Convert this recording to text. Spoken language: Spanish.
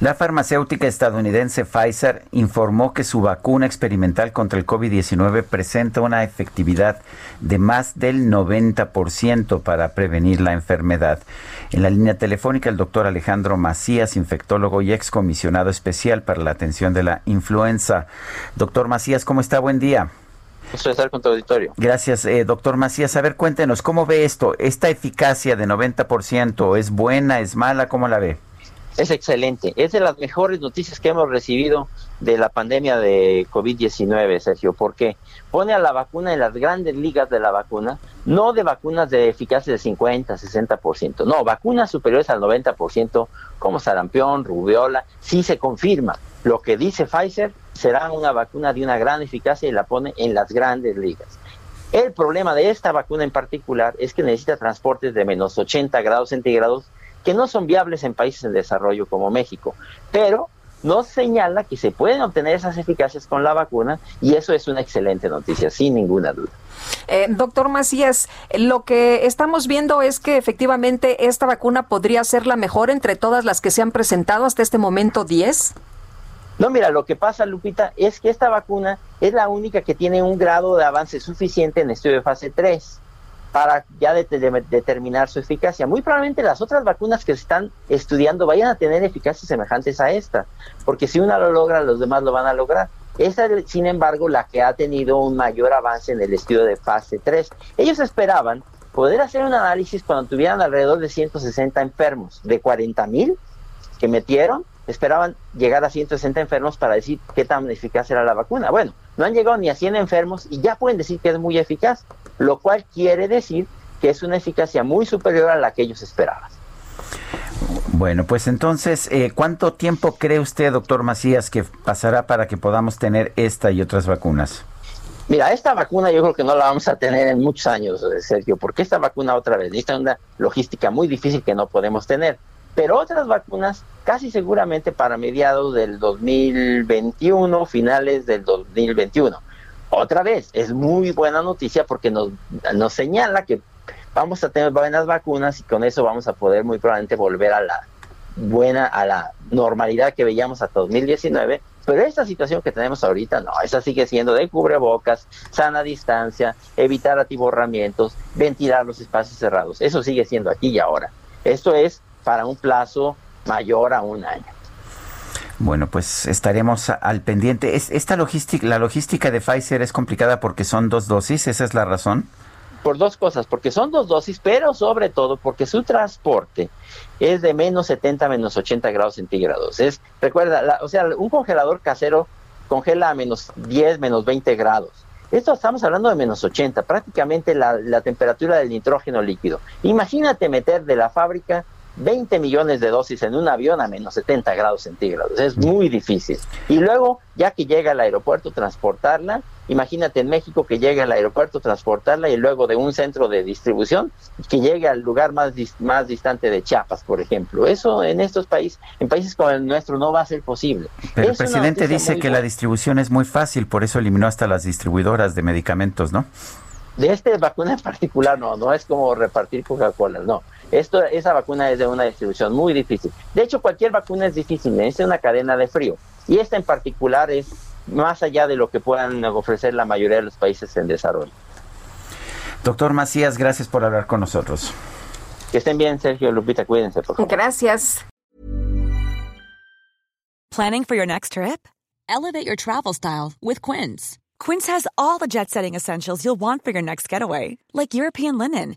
La farmacéutica estadounidense Pfizer informó que su vacuna experimental contra el COVID-19 presenta una efectividad de más del 90% para prevenir la enfermedad. En la línea telefónica, el doctor Alejandro Macías, infectólogo y excomisionado especial para la atención de la influenza. Doctor Macías, ¿cómo está? Buen día. Gusto de estar con tu auditorio. Gracias, eh, doctor Macías. A ver, cuéntenos, ¿cómo ve esto? ¿Esta eficacia de 90% es buena, es mala? ¿Cómo la ve? Es excelente. Es de las mejores noticias que hemos recibido de la pandemia de COVID-19, Sergio, porque pone a la vacuna en las grandes ligas de la vacuna, no de vacunas de eficacia de 50, 60%, no, vacunas superiores al 90%, como sarampión, rubiola, sí se confirma. Lo que dice Pfizer será una vacuna de una gran eficacia y la pone en las grandes ligas. El problema de esta vacuna en particular es que necesita transportes de menos 80 grados centígrados que no son viables en países en desarrollo como México, pero nos señala que se pueden obtener esas eficacias con la vacuna y eso es una excelente noticia, sin ninguna duda. Eh, doctor Macías, lo que estamos viendo es que efectivamente esta vacuna podría ser la mejor entre todas las que se han presentado hasta este momento 10. No, mira, lo que pasa, Lupita, es que esta vacuna es la única que tiene un grado de avance suficiente en estudio de fase 3 para ya de, de, determinar su eficacia. Muy probablemente las otras vacunas que se están estudiando vayan a tener eficacias semejantes a esta, porque si una lo logra, los demás lo van a lograr. Esta es, sin embargo, la que ha tenido un mayor avance en el estudio de fase 3. Ellos esperaban poder hacer un análisis cuando tuvieran alrededor de 160 enfermos, de 40 mil que metieron, esperaban llegar a 160 enfermos para decir qué tan eficaz era la vacuna. Bueno, no han llegado ni a 100 enfermos y ya pueden decir que es muy eficaz, lo cual quiere decir que es una eficacia muy superior a la que ellos esperaban. Bueno, pues entonces, eh, ¿cuánto tiempo cree usted, doctor Macías, que pasará para que podamos tener esta y otras vacunas? Mira, esta vacuna yo creo que no la vamos a tener en muchos años, Sergio, porque esta vacuna otra vez necesita una logística muy difícil que no podemos tener. Pero otras vacunas, casi seguramente para mediados del 2021, finales del 2021. Otra vez, es muy buena noticia porque nos, nos señala que vamos a tener buenas vacunas y con eso vamos a poder muy probablemente volver a la buena, a la normalidad que veíamos hasta 2019. Pero esta situación que tenemos ahorita, no, esa sigue siendo de cubrebocas, sana distancia, evitar atiborramientos, ventilar los espacios cerrados. Eso sigue siendo aquí y ahora. Esto es para un plazo mayor a un año. Bueno, pues estaremos al pendiente. ¿Es, esta logística, la logística de Pfizer es complicada porque son dos dosis, esa es la razón. Por dos cosas, porque son dos dosis, pero sobre todo porque su transporte es de menos 70 menos 80 grados centígrados. Es, recuerda, la, o sea, un congelador casero congela a menos 10, menos 20 grados. Esto estamos hablando de menos 80, prácticamente la, la temperatura del nitrógeno líquido. Imagínate meter de la fábrica 20 millones de dosis en un avión a menos 70 grados centígrados. Es muy difícil. Y luego, ya que llega al aeropuerto, transportarla. Imagínate en México que llegue al aeropuerto, transportarla y luego de un centro de distribución que llegue al lugar más, más distante de Chiapas, por ejemplo. Eso en estos países, en países como el nuestro, no va a ser posible. Pero el presidente dice que buena. la distribución es muy fácil, por eso eliminó hasta las distribuidoras de medicamentos, ¿no? De esta vacuna en particular, no, no es como repartir Coca-Cola, no. Esto, esa vacuna es de una distribución muy difícil. De hecho, cualquier vacuna es difícil, necesita una cadena de frío. Y esta en particular es más allá de lo que puedan ofrecer la mayoría de los países en desarrollo. Doctor Macías, gracias por hablar con nosotros. Que estén bien, Sergio Lupita, cuídense, por favor. Gracias. Planning for your next trip? Elevate your travel style with Quince. Quince has all the jet setting essentials you'll want for your next getaway, like European linen